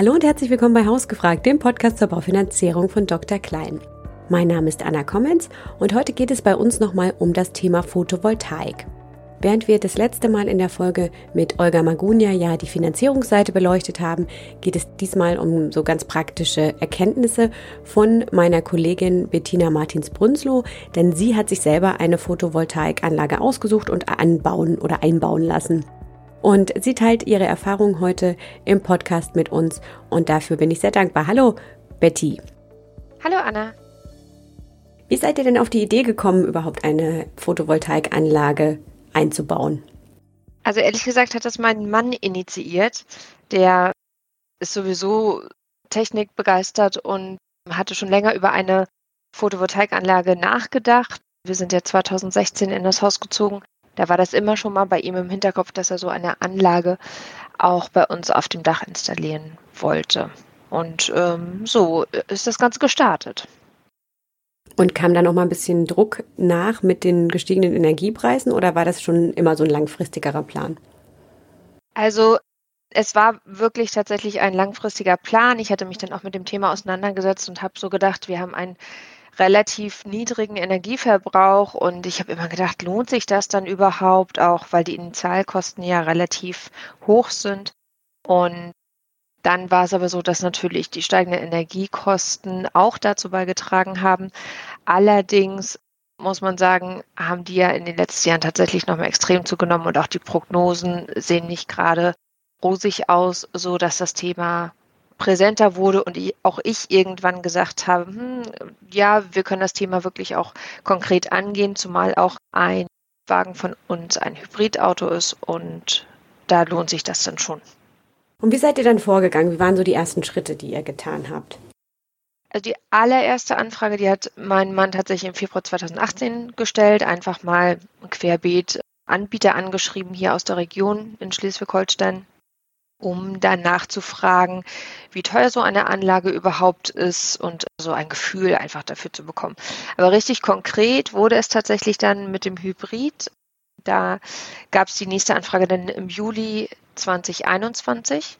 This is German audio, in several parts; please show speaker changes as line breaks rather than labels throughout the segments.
Hallo und herzlich willkommen bei Hausgefragt, dem Podcast zur Baufinanzierung von Dr. Klein. Mein Name ist Anna Kommens und heute geht es bei uns nochmal um das Thema Photovoltaik. Während wir das letzte Mal in der Folge mit Olga Magunia ja die Finanzierungsseite beleuchtet haben, geht es diesmal um so ganz praktische Erkenntnisse von meiner Kollegin Bettina Martins-Brünslow, denn sie hat sich selber eine Photovoltaikanlage ausgesucht und anbauen oder einbauen lassen. Und sie teilt ihre Erfahrungen heute im Podcast mit uns und dafür bin ich sehr dankbar. Hallo, Betty.
Hallo, Anna.
Wie seid ihr denn auf die Idee gekommen, überhaupt eine Photovoltaikanlage einzubauen?
Also ehrlich gesagt hat das mein Mann initiiert. Der ist sowieso technikbegeistert und hatte schon länger über eine Photovoltaikanlage nachgedacht. Wir sind ja 2016 in das Haus gezogen. Da war das immer schon mal bei ihm im Hinterkopf, dass er so eine Anlage auch bei uns auf dem Dach installieren wollte. Und ähm, so ist das Ganze gestartet.
Und kam da noch mal ein bisschen Druck nach mit den gestiegenen Energiepreisen oder war das schon immer so ein langfristigerer Plan?
Also es war wirklich tatsächlich ein langfristiger Plan. Ich hatte mich dann auch mit dem Thema auseinandergesetzt und habe so gedacht, wir haben einen relativ niedrigen Energieverbrauch und ich habe immer gedacht, lohnt sich das dann überhaupt auch, weil die Initialkosten ja relativ hoch sind. Und dann war es aber so, dass natürlich die steigenden Energiekosten auch dazu beigetragen haben. Allerdings muss man sagen, haben die ja in den letzten Jahren tatsächlich nochmal extrem zugenommen und auch die Prognosen sehen nicht gerade rosig aus, so dass das Thema präsenter wurde und auch ich irgendwann gesagt habe, hm, ja, wir können das Thema wirklich auch konkret angehen, zumal auch ein Wagen von uns ein Hybridauto ist und da lohnt sich das dann schon.
Und wie seid ihr dann vorgegangen? Wie waren so die ersten Schritte, die ihr getan habt?
Also die allererste Anfrage, die hat mein Mann tatsächlich im Februar 2018 gestellt, einfach mal querbeet Anbieter angeschrieben hier aus der Region in Schleswig-Holstein, um dann nachzufragen, wie teuer so eine Anlage überhaupt ist und so ein Gefühl einfach dafür zu bekommen. Aber richtig konkret wurde es tatsächlich dann mit dem Hybrid. Da gab es die nächste Anfrage dann im Juli 2021.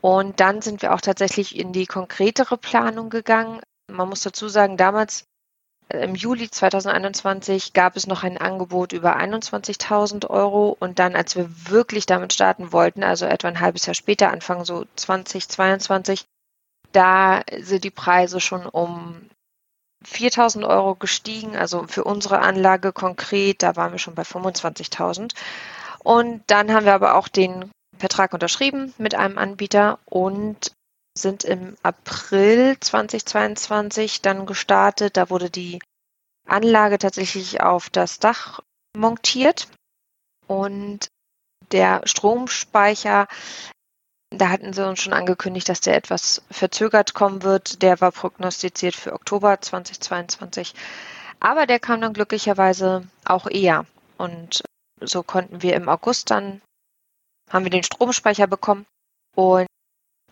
Und dann sind wir auch tatsächlich in die konkretere Planung gegangen. Man muss dazu sagen, damals im Juli 2021 gab es noch ein Angebot über 21.000 Euro und dann, als wir wirklich damit starten wollten, also etwa ein halbes Jahr später, Anfang so 2022, da sind die Preise schon um 4.000 Euro gestiegen, also für unsere Anlage konkret, da waren wir schon bei 25.000. Und dann haben wir aber auch den Vertrag unterschrieben mit einem Anbieter und sind im April 2022 dann gestartet. Da wurde die Anlage tatsächlich auf das Dach montiert und der Stromspeicher, da hatten sie uns schon angekündigt, dass der etwas verzögert kommen wird. Der war prognostiziert für Oktober 2022. Aber der kam dann glücklicherweise auch eher. Und so konnten wir im August dann haben wir den Stromspeicher bekommen und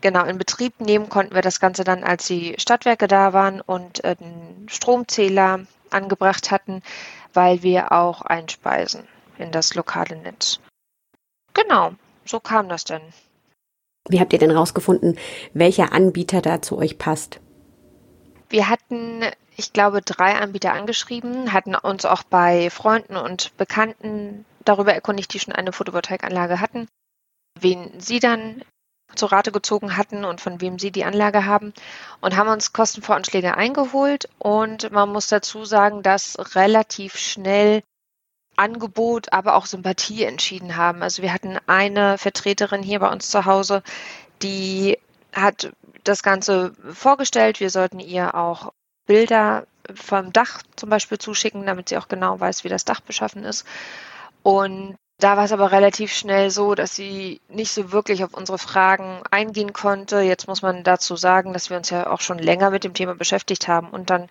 genau in Betrieb nehmen konnten wir das Ganze dann, als die Stadtwerke da waren und äh, den Stromzähler angebracht hatten, weil wir auch einspeisen in das lokale Netz. Genau, so kam das denn.
Wie habt ihr denn rausgefunden, welcher Anbieter da zu euch passt?
Wir hatten, ich glaube, drei Anbieter angeschrieben, hatten uns auch bei Freunden und Bekannten darüber erkundigt, die schon eine Photovoltaikanlage hatten wen sie dann zur Rate gezogen hatten und von wem sie die Anlage haben und haben uns Kostenvoranschläge eingeholt und man muss dazu sagen, dass relativ schnell Angebot, aber auch Sympathie entschieden haben. Also wir hatten eine Vertreterin hier bei uns zu Hause, die hat das Ganze vorgestellt. Wir sollten ihr auch Bilder vom Dach zum Beispiel zuschicken, damit sie auch genau weiß, wie das Dach beschaffen ist. Und da war es aber relativ schnell so, dass sie nicht so wirklich auf unsere Fragen eingehen konnte. Jetzt muss man dazu sagen, dass wir uns ja auch schon länger mit dem Thema beschäftigt haben und dann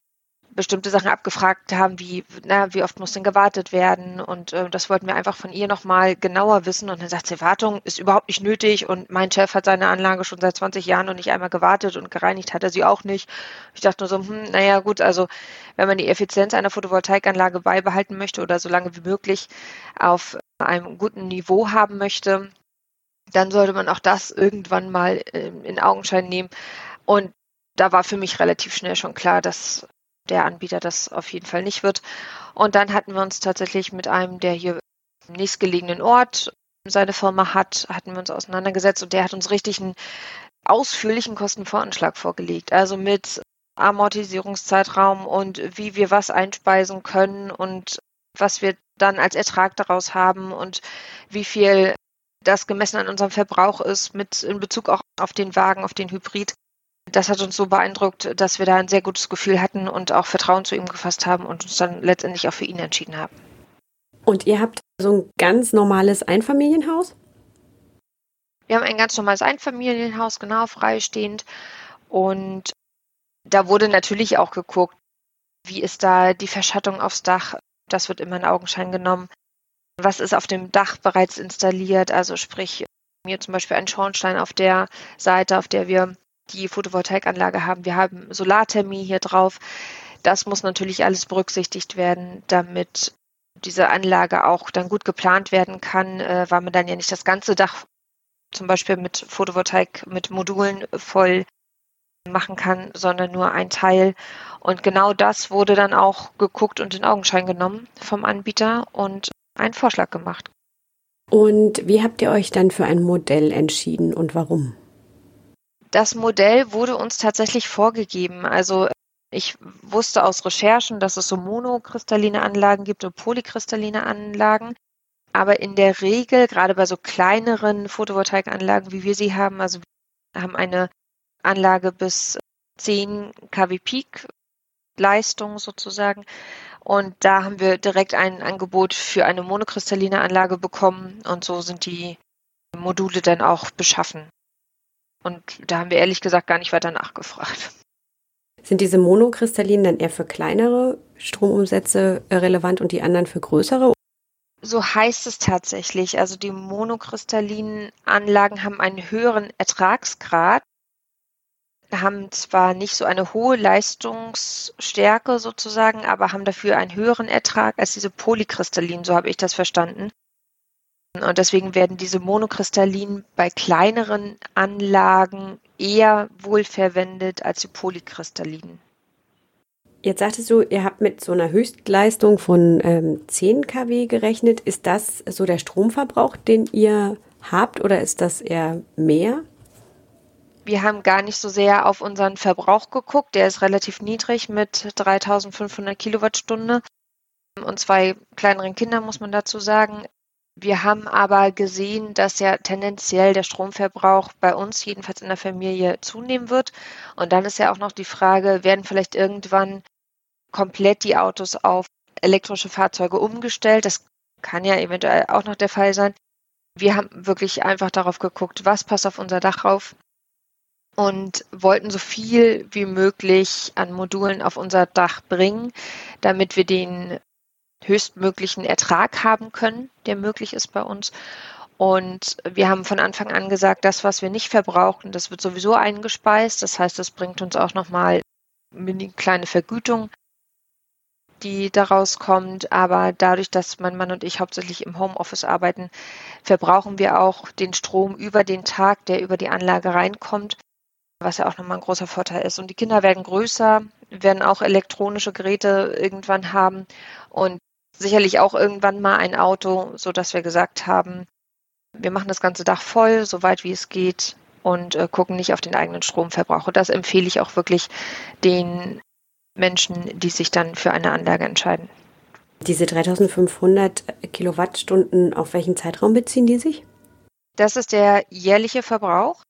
bestimmte Sachen abgefragt haben, wie, na, wie oft muss denn gewartet werden? Und äh, das wollten wir einfach von ihr nochmal genauer wissen. Und dann sagt sie, Wartung ist überhaupt nicht nötig. Und mein Chef hat seine Anlage schon seit 20 Jahren und nicht einmal gewartet und gereinigt hat er sie auch nicht. Ich dachte nur so, hm, naja, gut, also wenn man die Effizienz einer Photovoltaikanlage beibehalten möchte oder so lange wie möglich auf einem guten Niveau haben möchte, dann sollte man auch das irgendwann mal ähm, in Augenschein nehmen. Und da war für mich relativ schnell schon klar, dass der Anbieter das auf jeden Fall nicht wird. Und dann hatten wir uns tatsächlich mit einem, der hier im nächstgelegenen Ort seine Firma hat, hatten wir uns auseinandergesetzt und der hat uns richtig einen ausführlichen Kostenvoranschlag vorgelegt. Also mit Amortisierungszeitraum und wie wir was einspeisen können und was wir dann als Ertrag daraus haben und wie viel das gemessen an unserem Verbrauch ist mit in Bezug auch auf den Wagen, auf den Hybrid. Das hat uns so beeindruckt, dass wir da ein sehr gutes Gefühl hatten und auch Vertrauen zu ihm gefasst haben und uns dann letztendlich auch für ihn entschieden haben.
Und ihr habt so ein ganz normales Einfamilienhaus?
Wir haben ein ganz normales Einfamilienhaus, genau freistehend. Und da wurde natürlich auch geguckt, wie ist da die Verschattung aufs Dach. Das wird immer in Augenschein genommen. Was ist auf dem Dach bereits installiert? Also sprich, mir zum Beispiel ein Schornstein auf der Seite, auf der wir die Photovoltaikanlage haben. Wir haben Solarthermie hier drauf. Das muss natürlich alles berücksichtigt werden, damit diese Anlage auch dann gut geplant werden kann, äh, weil man dann ja nicht das ganze Dach zum Beispiel mit Photovoltaik, mit Modulen voll machen kann, sondern nur ein Teil. Und genau das wurde dann auch geguckt und in Augenschein genommen vom Anbieter und einen Vorschlag gemacht.
Und wie habt ihr euch dann für ein Modell entschieden und warum?
Das Modell wurde uns tatsächlich vorgegeben. Also ich wusste aus Recherchen, dass es so monokristalline Anlagen gibt und polykristalline Anlagen. Aber in der Regel, gerade bei so kleineren Photovoltaikanlagen, wie wir sie haben, also wir haben eine Anlage bis 10 kW Peak Leistung sozusagen. Und da haben wir direkt ein Angebot für eine monokristalline Anlage bekommen und so sind die Module dann auch beschaffen. Und da haben wir ehrlich gesagt gar nicht weiter nachgefragt.
Sind diese monokristallinen dann eher für kleinere Stromumsätze relevant und die anderen für größere?
So heißt es tatsächlich. Also die monokristallinen Anlagen haben einen höheren Ertragsgrad, haben zwar nicht so eine hohe Leistungsstärke sozusagen, aber haben dafür einen höheren Ertrag als diese polykristallinen, so habe ich das verstanden. Und deswegen werden diese monokristallinen bei kleineren Anlagen eher wohl verwendet als die polykristallinen.
Jetzt sagtest du, ihr habt mit so einer Höchstleistung von ähm, 10 kW gerechnet. Ist das so der Stromverbrauch, den ihr habt oder ist das eher mehr?
Wir haben gar nicht so sehr auf unseren Verbrauch geguckt. Der ist relativ niedrig mit 3500 Kilowattstunde und zwei kleineren Kindern, muss man dazu sagen. Wir haben aber gesehen, dass ja tendenziell der Stromverbrauch bei uns, jedenfalls in der Familie, zunehmen wird. Und dann ist ja auch noch die Frage, werden vielleicht irgendwann komplett die Autos auf elektrische Fahrzeuge umgestellt? Das kann ja eventuell auch noch der Fall sein. Wir haben wirklich einfach darauf geguckt, was passt auf unser Dach rauf und wollten so viel wie möglich an Modulen auf unser Dach bringen, damit wir den höchstmöglichen Ertrag haben können, der möglich ist bei uns. Und wir haben von Anfang an gesagt, das, was wir nicht verbrauchen, das wird sowieso eingespeist. Das heißt, das bringt uns auch nochmal eine kleine Vergütung, die daraus kommt. Aber dadurch, dass mein Mann und ich hauptsächlich im Homeoffice arbeiten, verbrauchen wir auch den Strom über den Tag, der über die Anlage reinkommt, was ja auch nochmal ein großer Vorteil ist. Und die Kinder werden größer, werden auch elektronische Geräte irgendwann haben. Und sicherlich auch irgendwann mal ein Auto, so dass wir gesagt haben, wir machen das ganze Dach voll, so weit wie es geht und äh, gucken nicht auf den eigenen Stromverbrauch. Und das empfehle ich auch wirklich den Menschen, die sich dann für eine Anlage entscheiden.
Diese 3500 Kilowattstunden, auf welchen Zeitraum beziehen die sich?
Das ist der jährliche Verbrauch.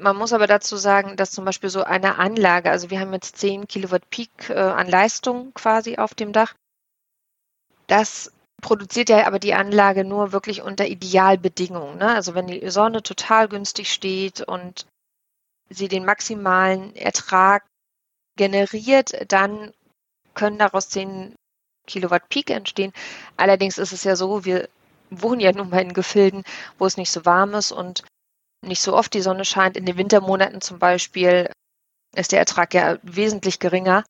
Man muss aber dazu sagen, dass zum Beispiel so eine Anlage, also wir haben jetzt 10 Kilowatt Peak äh, an Leistung quasi auf dem Dach, das produziert ja aber die Anlage nur wirklich unter Idealbedingungen. Ne? Also wenn die Sonne total günstig steht und sie den maximalen Ertrag generiert, dann können daraus 10 Kilowatt Peak entstehen. Allerdings ist es ja so, wir wohnen ja nun mal in Gefilden, wo es nicht so warm ist und nicht so oft die Sonne scheint. In den Wintermonaten zum Beispiel ist der Ertrag ja wesentlich geringer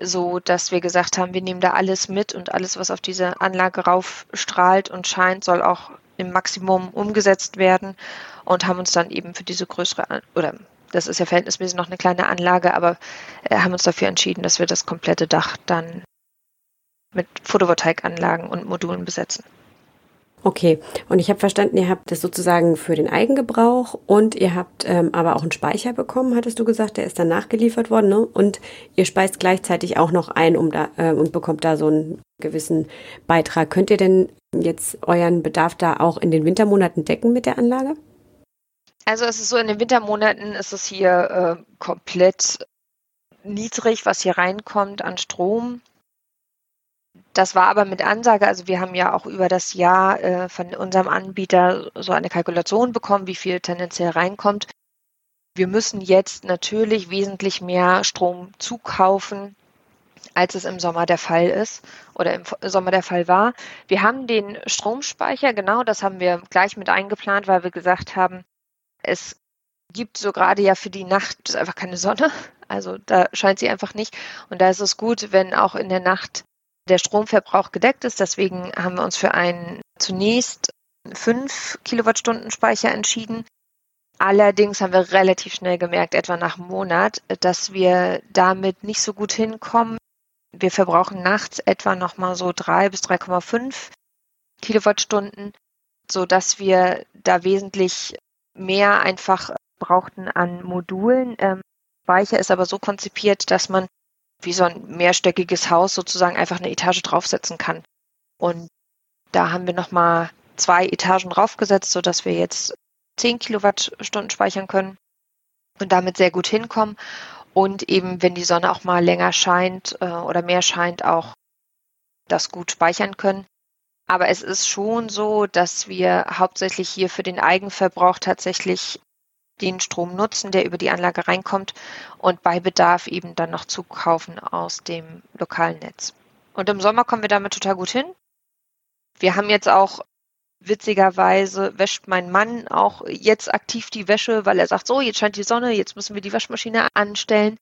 so dass wir gesagt haben, wir nehmen da alles mit und alles, was auf diese Anlage raufstrahlt und scheint, soll auch im Maximum umgesetzt werden und haben uns dann eben für diese größere oder das ist ja verhältnismäßig noch eine kleine Anlage, aber äh, haben uns dafür entschieden, dass wir das komplette Dach dann mit Photovoltaikanlagen und Modulen besetzen.
Okay, und ich habe verstanden, ihr habt das sozusagen für den Eigengebrauch und ihr habt ähm, aber auch einen Speicher bekommen, hattest du gesagt, der ist dann nachgeliefert worden, ne? Und ihr speist gleichzeitig auch noch ein um da, äh, und bekommt da so einen gewissen Beitrag. Könnt ihr denn jetzt euren Bedarf da auch in den Wintermonaten decken mit der Anlage?
Also es ist so, in den Wintermonaten ist es hier äh, komplett niedrig, was hier reinkommt an Strom. Das war aber mit Ansage, also wir haben ja auch über das Jahr äh, von unserem Anbieter so eine Kalkulation bekommen, wie viel tendenziell reinkommt. Wir müssen jetzt natürlich wesentlich mehr Strom zukaufen, als es im Sommer der Fall ist oder im Sommer der Fall war. Wir haben den Stromspeicher, genau, das haben wir gleich mit eingeplant, weil wir gesagt haben, es gibt so gerade ja für die Nacht einfach keine Sonne. Also da scheint sie einfach nicht. Und da ist es gut, wenn auch in der Nacht der Stromverbrauch gedeckt ist. Deswegen haben wir uns für einen zunächst 5 Kilowattstunden Speicher entschieden. Allerdings haben wir relativ schnell gemerkt, etwa nach einem Monat, dass wir damit nicht so gut hinkommen. Wir verbrauchen nachts etwa nochmal so 3 bis 3,5 Kilowattstunden, sodass wir da wesentlich mehr einfach brauchten an Modulen. Ähm, Speicher ist aber so konzipiert, dass man wie so ein mehrstöckiges Haus sozusagen einfach eine Etage draufsetzen kann. Und da haben wir nochmal zwei Etagen draufgesetzt, sodass wir jetzt 10 Kilowattstunden speichern können und damit sehr gut hinkommen. Und eben, wenn die Sonne auch mal länger scheint äh, oder mehr scheint, auch das gut speichern können. Aber es ist schon so, dass wir hauptsächlich hier für den Eigenverbrauch tatsächlich den Strom nutzen, der über die Anlage reinkommt und bei Bedarf eben dann noch zukaufen aus dem lokalen Netz. Und im Sommer kommen wir damit total gut hin. Wir haben jetzt auch witzigerweise wäscht mein Mann auch jetzt aktiv die Wäsche, weil er sagt, so, jetzt scheint die Sonne, jetzt müssen wir die Waschmaschine anstellen.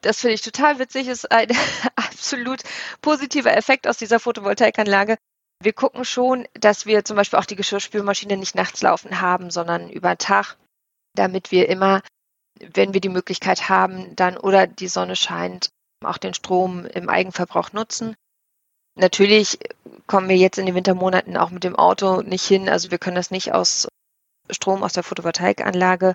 Das finde ich total witzig, ist ein absolut positiver Effekt aus dieser Photovoltaikanlage. Wir gucken schon, dass wir zum Beispiel auch die Geschirrspülmaschine nicht nachts laufen haben, sondern über Tag, damit wir immer, wenn wir die Möglichkeit haben, dann oder die Sonne scheint, auch den Strom im Eigenverbrauch nutzen. Natürlich kommen wir jetzt in den Wintermonaten auch mit dem Auto nicht hin. Also wir können das nicht aus Strom aus der Photovoltaikanlage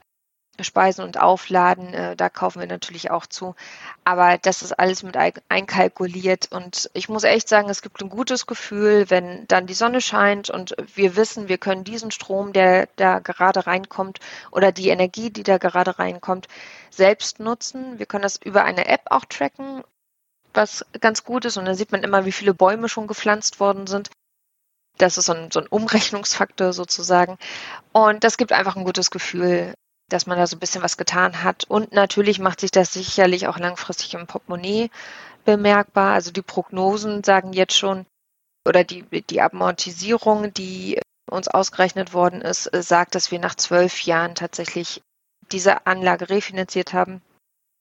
Speisen und Aufladen, äh, da kaufen wir natürlich auch zu. Aber das ist alles mit einkalkuliert. Und ich muss echt sagen, es gibt ein gutes Gefühl, wenn dann die Sonne scheint und wir wissen, wir können diesen Strom, der da gerade reinkommt oder die Energie, die da gerade reinkommt, selbst nutzen. Wir können das über eine App auch tracken, was ganz gut ist. Und dann sieht man immer, wie viele Bäume schon gepflanzt worden sind. Das ist so ein, so ein Umrechnungsfaktor sozusagen. Und das gibt einfach ein gutes Gefühl, dass man da so ein bisschen was getan hat. Und natürlich macht sich das sicherlich auch langfristig im Portemonnaie bemerkbar. Also die Prognosen sagen jetzt schon, oder die, die Amortisierung, die uns ausgerechnet worden ist, sagt, dass wir nach zwölf Jahren tatsächlich diese Anlage refinanziert haben.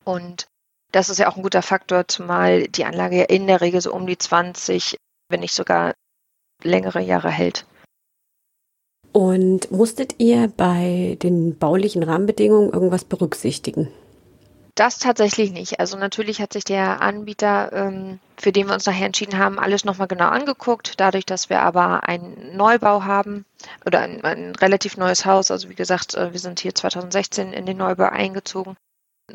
Und das ist ja auch ein guter Faktor, zumal die Anlage ja in der Regel so um die 20, wenn nicht sogar längere Jahre hält.
Und musstet ihr bei den baulichen Rahmenbedingungen irgendwas berücksichtigen?
Das tatsächlich nicht. Also natürlich hat sich der Anbieter, ähm, für den wir uns nachher entschieden haben, alles nochmal genau angeguckt. Dadurch, dass wir aber einen Neubau haben oder ein, ein relativ neues Haus, also wie gesagt, äh, wir sind hier 2016 in den Neubau eingezogen,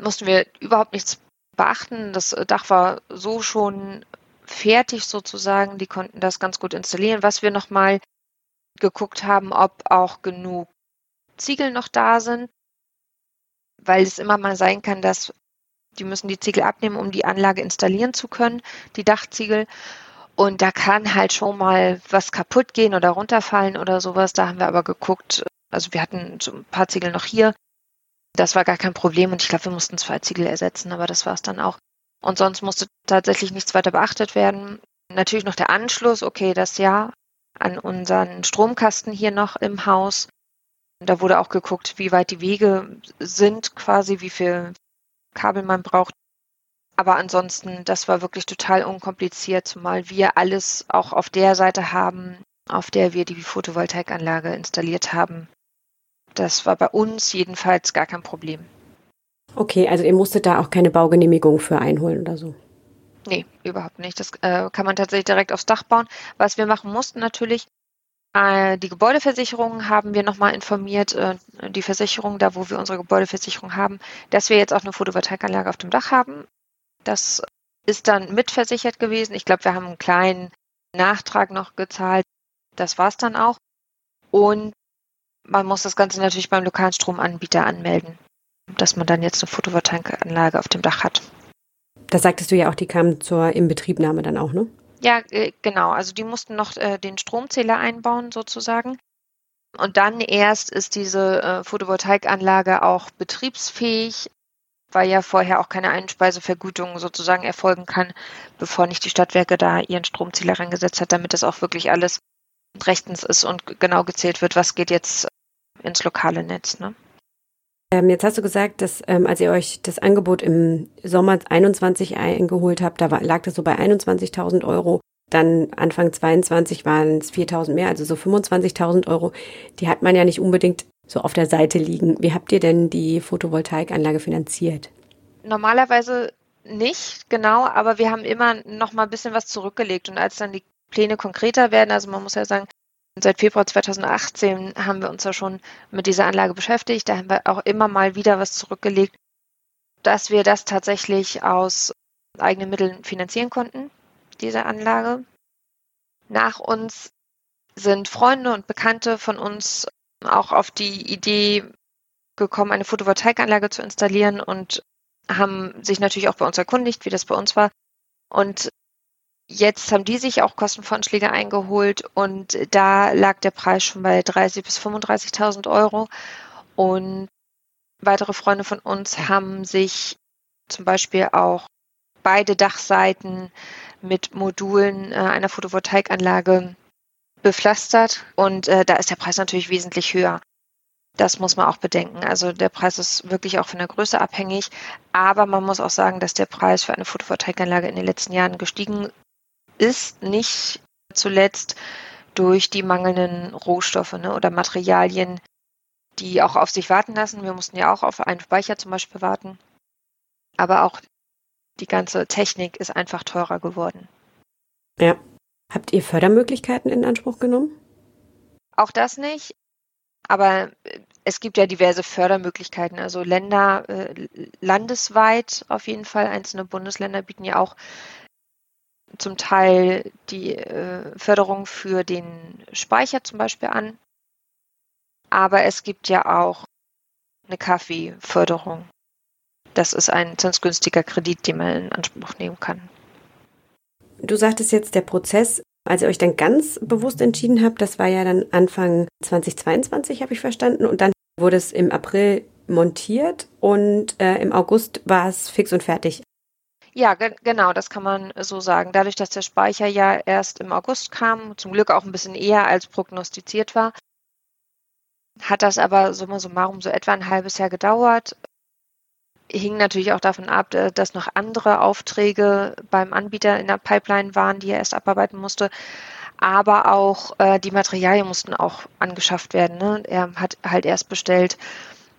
mussten wir überhaupt nichts beachten. Das Dach war so schon fertig sozusagen. Die konnten das ganz gut installieren. Was wir nochmal geguckt haben, ob auch genug Ziegel noch da sind, weil es immer mal sein kann, dass die müssen die Ziegel abnehmen, um die Anlage installieren zu können, die Dachziegel. Und da kann halt schon mal was kaputt gehen oder runterfallen oder sowas. Da haben wir aber geguckt, also wir hatten so ein paar Ziegel noch hier. Das war gar kein Problem und ich glaube, wir mussten zwei Ziegel ersetzen, aber das war es dann auch. Und sonst musste tatsächlich nichts weiter beachtet werden. Natürlich noch der Anschluss, okay, das ja, an unseren Stromkasten hier noch im Haus. Da wurde auch geguckt, wie weit die Wege sind, quasi wie viel Kabel man braucht. Aber ansonsten, das war wirklich total unkompliziert, zumal wir alles auch auf der Seite haben, auf der wir die Photovoltaikanlage installiert haben. Das war bei uns jedenfalls gar kein Problem.
Okay, also ihr musstet da auch keine Baugenehmigung für einholen oder so?
Nee, überhaupt nicht. Das äh, kann man tatsächlich direkt aufs Dach bauen. Was wir machen mussten natürlich, äh, die Gebäudeversicherung haben wir nochmal informiert, äh, die Versicherung, da wo wir unsere Gebäudeversicherung haben, dass wir jetzt auch eine Photovoltaikanlage auf dem Dach haben. Das ist dann mitversichert gewesen. Ich glaube, wir haben einen kleinen Nachtrag noch gezahlt. Das war es dann auch. Und man muss das Ganze natürlich beim lokalen Stromanbieter anmelden, dass man dann jetzt eine Photovoltaikanlage auf dem Dach hat.
Da sagtest du ja auch, die kamen zur Inbetriebnahme dann auch, ne?
Ja, äh, genau. Also die mussten noch äh, den Stromzähler einbauen sozusagen. Und dann erst ist diese äh, Photovoltaikanlage auch betriebsfähig, weil ja vorher auch keine Einspeisevergütung sozusagen erfolgen kann, bevor nicht die Stadtwerke da ihren Stromzähler reingesetzt hat, damit das auch wirklich alles rechtens ist und genau gezählt wird, was geht jetzt ins lokale Netz. Ne?
Ähm, jetzt hast du gesagt, dass ähm, als ihr euch das Angebot im Sommer 21 eingeholt habt, da war, lag das so bei 21.000 Euro. Dann Anfang 22 waren es 4.000 mehr, also so 25.000 Euro. Die hat man ja nicht unbedingt so auf der Seite liegen. Wie habt ihr denn die Photovoltaikanlage finanziert?
Normalerweise nicht, genau, aber wir haben immer noch mal ein bisschen was zurückgelegt. Und als dann die Pläne konkreter werden, also man muss ja sagen, Seit Februar 2018 haben wir uns ja schon mit dieser Anlage beschäftigt. Da haben wir auch immer mal wieder was zurückgelegt, dass wir das tatsächlich aus eigenen Mitteln finanzieren konnten, diese Anlage. Nach uns sind Freunde und Bekannte von uns auch auf die Idee gekommen, eine Photovoltaikanlage zu installieren und haben sich natürlich auch bei uns erkundigt, wie das bei uns war. Und Jetzt haben die sich auch Kostenvorschläge eingeholt und da lag der Preis schon bei 30.000 bis 35.000 Euro. Und weitere Freunde von uns haben sich zum Beispiel auch beide Dachseiten mit Modulen äh, einer Photovoltaikanlage bepflastert und äh, da ist der Preis natürlich wesentlich höher. Das muss man auch bedenken. Also der Preis ist wirklich auch von der Größe abhängig, aber man muss auch sagen, dass der Preis für eine Photovoltaikanlage in den letzten Jahren gestiegen ist nicht zuletzt durch die mangelnden Rohstoffe ne, oder Materialien, die auch auf sich warten lassen. Wir mussten ja auch auf einen Speicher zum Beispiel warten. Aber auch die ganze Technik ist einfach teurer geworden.
Ja. Habt ihr Fördermöglichkeiten in Anspruch genommen?
Auch das nicht. Aber es gibt ja diverse Fördermöglichkeiten. Also Länder, äh, landesweit auf jeden Fall, einzelne Bundesländer bieten ja auch zum Teil die äh, Förderung für den Speicher zum Beispiel an. Aber es gibt ja auch eine Kaffeeförderung. Das ist ein zinsgünstiger Kredit, den man in Anspruch nehmen kann.
Du sagtest jetzt, der Prozess, als ihr euch dann ganz bewusst entschieden habt, das war ja dann Anfang 2022, habe ich verstanden. Und dann wurde es im April montiert und äh, im August war es fix und fertig.
Ja, ge genau, das kann man so sagen. Dadurch, dass der Speicher ja erst im August kam, zum Glück auch ein bisschen eher als prognostiziert war, hat das aber summa summarum so etwa ein halbes Jahr gedauert. Hing natürlich auch davon ab, äh, dass noch andere Aufträge beim Anbieter in der Pipeline waren, die er erst abarbeiten musste. Aber auch äh, die Materialien mussten auch angeschafft werden. Ne? Er hat halt erst bestellt,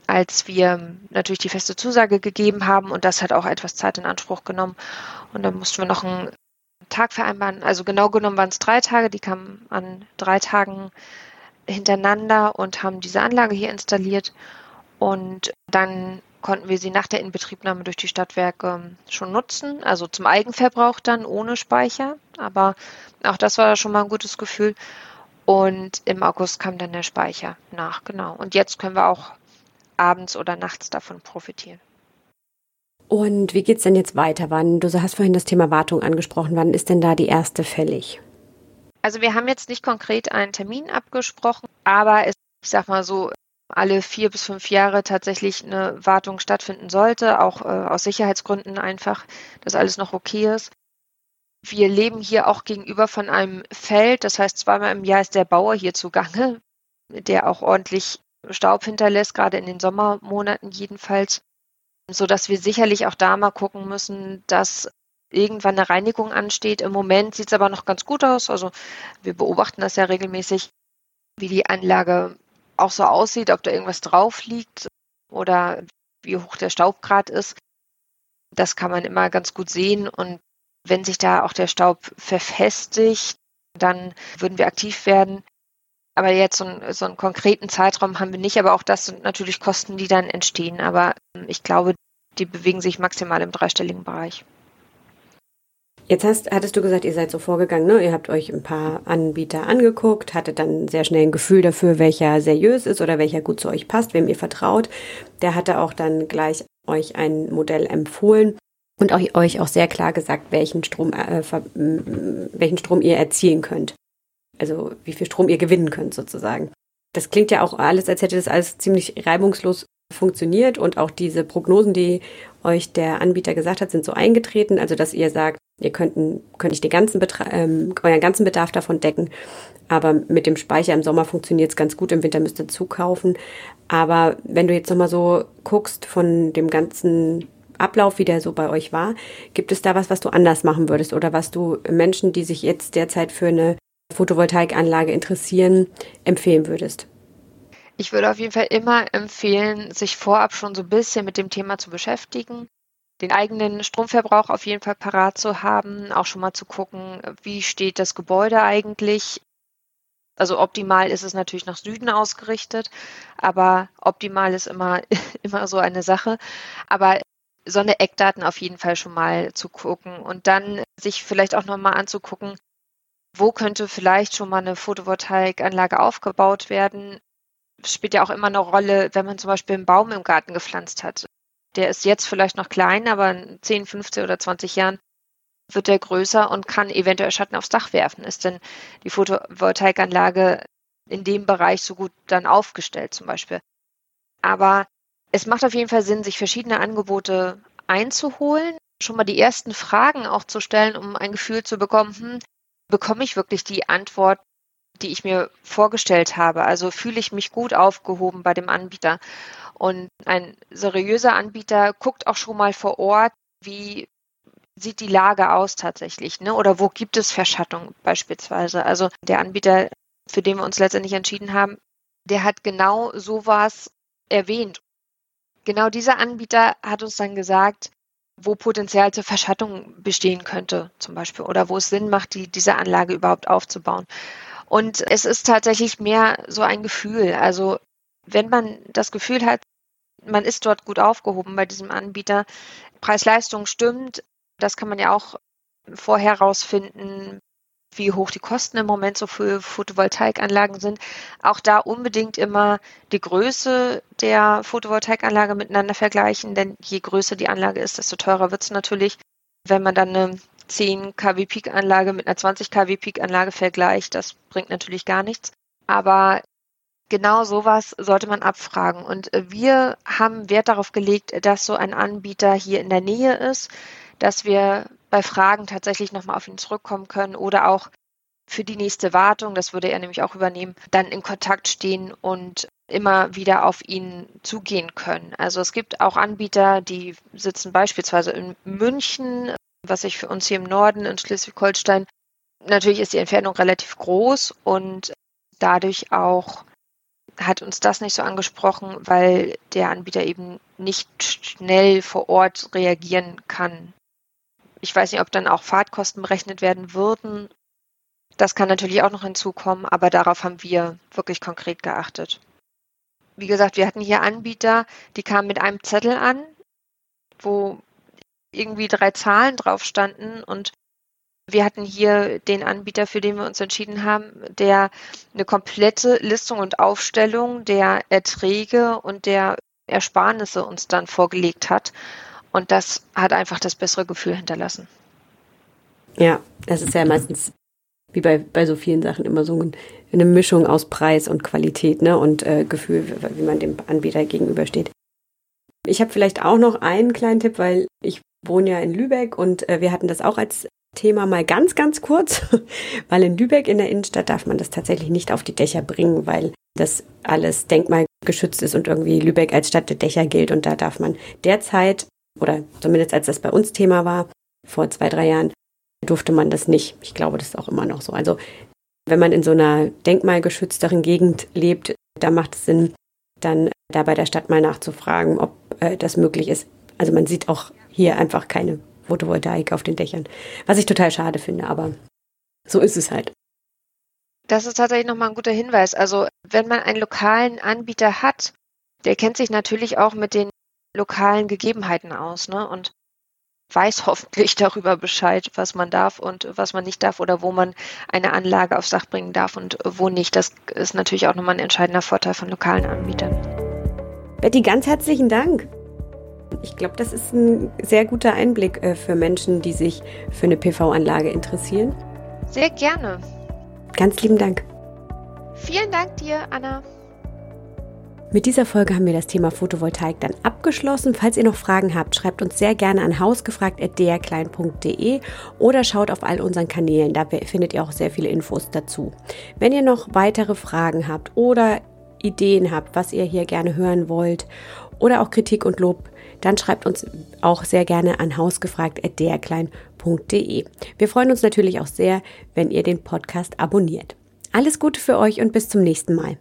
als wir natürlich die feste Zusage gegeben haben und das hat auch etwas Zeit in Anspruch genommen. Und dann mussten wir noch einen Tag vereinbaren. Also genau genommen waren es drei Tage, die kamen an drei Tagen hintereinander und haben diese Anlage hier installiert. Und dann konnten wir sie nach der Inbetriebnahme durch die Stadtwerke schon nutzen, also zum Eigenverbrauch dann ohne Speicher. Aber auch das war schon mal ein gutes Gefühl. Und im August kam dann der Speicher nach, genau. Und jetzt können wir auch abends oder nachts davon profitieren.
Und wie geht es denn jetzt weiter? Wann, du hast vorhin das Thema Wartung angesprochen. Wann ist denn da die erste fällig?
Also wir haben jetzt nicht konkret einen Termin abgesprochen, aber es, ich sag mal so, alle vier bis fünf Jahre tatsächlich eine Wartung stattfinden sollte, auch äh, aus Sicherheitsgründen einfach, dass alles noch okay ist. Wir leben hier auch gegenüber von einem Feld, das heißt zweimal im Jahr ist der Bauer hier zugange, der auch ordentlich Staub hinterlässt, gerade in den Sommermonaten jedenfalls, so dass wir sicherlich auch da mal gucken müssen, dass irgendwann eine Reinigung ansteht. Im Moment sieht es aber noch ganz gut aus. Also wir beobachten das ja regelmäßig, wie die Anlage auch so aussieht, ob da irgendwas drauf liegt oder wie hoch der Staubgrad ist. Das kann man immer ganz gut sehen. Und wenn sich da auch der Staub verfestigt, dann würden wir aktiv werden. Aber jetzt so, einen, so einen konkreten Zeitraum haben wir nicht. Aber auch das sind natürlich Kosten, die dann entstehen. Aber ähm, ich glaube, die bewegen sich maximal im dreistelligen Bereich.
Jetzt hast, hattest du gesagt, ihr seid so vorgegangen, ne? Ihr habt euch ein paar Anbieter angeguckt, hattet dann sehr schnell ein Gefühl dafür, welcher seriös ist oder welcher gut zu euch passt, wem ihr vertraut. Der hatte auch dann gleich euch ein Modell empfohlen und euch auch sehr klar gesagt, welchen Strom, äh, welchen Strom ihr erzielen könnt. Also wie viel Strom ihr gewinnen könnt sozusagen. Das klingt ja auch alles, als hätte das alles ziemlich reibungslos funktioniert und auch diese Prognosen, die euch der Anbieter gesagt hat, sind so eingetreten. Also dass ihr sagt, ihr könnt, könnt nicht den ganzen ähm, euren ganzen Bedarf davon decken. Aber mit dem Speicher im Sommer funktioniert es ganz gut, im Winter müsst ihr zukaufen. Aber wenn du jetzt nochmal so guckst von dem ganzen Ablauf, wie der so bei euch war, gibt es da was, was du anders machen würdest oder was du Menschen, die sich jetzt derzeit für eine Photovoltaikanlage interessieren, empfehlen würdest?
Ich würde auf jeden Fall immer empfehlen, sich vorab schon so ein bisschen mit dem Thema zu beschäftigen, den eigenen Stromverbrauch auf jeden Fall parat zu haben, auch schon mal zu gucken, wie steht das Gebäude eigentlich. Also optimal ist es natürlich nach Süden ausgerichtet, aber optimal ist immer, immer so eine Sache. Aber so eine Eckdaten auf jeden Fall schon mal zu gucken und dann sich vielleicht auch nochmal anzugucken, wo könnte vielleicht schon mal eine Photovoltaikanlage aufgebaut werden, spielt ja auch immer eine Rolle, wenn man zum Beispiel einen Baum im Garten gepflanzt hat. Der ist jetzt vielleicht noch klein, aber in 10, 15 oder 20 Jahren wird der größer und kann eventuell Schatten aufs Dach werfen. Ist denn die Photovoltaikanlage in dem Bereich so gut dann aufgestellt zum Beispiel? Aber es macht auf jeden Fall Sinn, sich verschiedene Angebote einzuholen, schon mal die ersten Fragen auch zu stellen, um ein Gefühl zu bekommen, hm, bekomme ich wirklich die Antwort, die ich mir vorgestellt habe. Also fühle ich mich gut aufgehoben bei dem Anbieter. Und ein seriöser Anbieter guckt auch schon mal vor Ort, wie sieht die Lage aus tatsächlich, ne? Oder wo gibt es Verschattung beispielsweise? Also der Anbieter, für den wir uns letztendlich entschieden haben, der hat genau sowas erwähnt. Genau dieser Anbieter hat uns dann gesagt, wo Potenzial zur Verschattung bestehen könnte, zum Beispiel, oder wo es Sinn macht, die, diese Anlage überhaupt aufzubauen. Und es ist tatsächlich mehr so ein Gefühl. Also wenn man das Gefühl hat, man ist dort gut aufgehoben bei diesem Anbieter, Preis-Leistung stimmt, das kann man ja auch vorher herausfinden, wie hoch die Kosten im Moment so für Photovoltaikanlagen sind. Auch da unbedingt immer die Größe der Photovoltaikanlage miteinander vergleichen, denn je größer die Anlage ist, desto teurer wird es natürlich. Wenn man dann eine 10 kW Peak-Anlage mit einer 20 kW Peak-Anlage vergleicht, das bringt natürlich gar nichts. Aber genau sowas sollte man abfragen. Und wir haben Wert darauf gelegt, dass so ein Anbieter hier in der Nähe ist, dass wir bei Fragen tatsächlich nochmal auf ihn zurückkommen können oder auch für die nächste Wartung, das würde er nämlich auch übernehmen, dann in Kontakt stehen und immer wieder auf ihn zugehen können. Also es gibt auch Anbieter, die sitzen beispielsweise in München, was sich für uns hier im Norden in Schleswig-Holstein, natürlich ist die Entfernung relativ groß und dadurch auch hat uns das nicht so angesprochen, weil der Anbieter eben nicht schnell vor Ort reagieren kann. Ich weiß nicht, ob dann auch Fahrtkosten berechnet werden würden. Das kann natürlich auch noch hinzukommen, aber darauf haben wir wirklich konkret geachtet. Wie gesagt, wir hatten hier Anbieter, die kamen mit einem Zettel an, wo irgendwie drei Zahlen drauf standen und wir hatten hier den Anbieter, für den wir uns entschieden haben, der eine komplette Listung und Aufstellung der Erträge und der Ersparnisse uns dann vorgelegt hat. Und das hat einfach das bessere Gefühl hinterlassen.
Ja, das ist ja meistens wie bei, bei so vielen Sachen immer so eine Mischung aus Preis und Qualität ne? und äh, Gefühl, wie man dem Anbieter gegenübersteht. Ich habe vielleicht auch noch einen kleinen Tipp, weil ich wohne ja in Lübeck und äh, wir hatten das auch als Thema mal ganz, ganz kurz, weil in Lübeck in der Innenstadt darf man das tatsächlich nicht auf die Dächer bringen, weil das alles denkmalgeschützt ist und irgendwie Lübeck als Stadt der Dächer gilt und da darf man derzeit oder zumindest als das bei uns Thema war, Vor zwei, drei Jahren durfte man das nicht. Ich glaube, das ist auch immer noch so. Also wenn man in so einer denkmalgeschützteren Gegend lebt, da macht es Sinn, dann da bei der Stadt mal nachzufragen, ob äh, das möglich ist. Also man sieht auch hier einfach keine Photovoltaik auf den Dächern, was ich total schade finde, aber so ist es halt.
Das ist tatsächlich nochmal ein guter Hinweis. Also wenn man einen lokalen Anbieter hat, der kennt sich natürlich auch mit den lokalen Gegebenheiten aus ne? und weiß hoffentlich darüber Bescheid, was man darf und was man nicht darf oder wo man eine Anlage aufs Dach bringen darf und wo nicht. Das ist natürlich auch nochmal ein entscheidender Vorteil von lokalen Anbietern.
Betty, ganz herzlichen Dank. Ich glaube, das ist ein sehr guter Einblick äh, für Menschen, die sich für eine PV-Anlage interessieren.
Sehr gerne.
Ganz lieben Dank.
Vielen Dank dir, Anna.
Mit dieser Folge haben wir das Thema Photovoltaik dann abgeschlossen. Falls ihr noch Fragen habt, schreibt uns sehr gerne an hausgefragt.drklein.de oder schaut auf all unseren Kanälen. Da findet ihr auch sehr viele Infos dazu. Wenn ihr noch weitere Fragen habt oder Ideen habt, was ihr hier gerne hören wollt oder auch Kritik und Lob, dann schreibt uns auch sehr gerne an hausgefragt.drklein.de. Wir freuen uns natürlich auch sehr, wenn ihr den Podcast abonniert. Alles Gute für euch und bis zum nächsten Mal.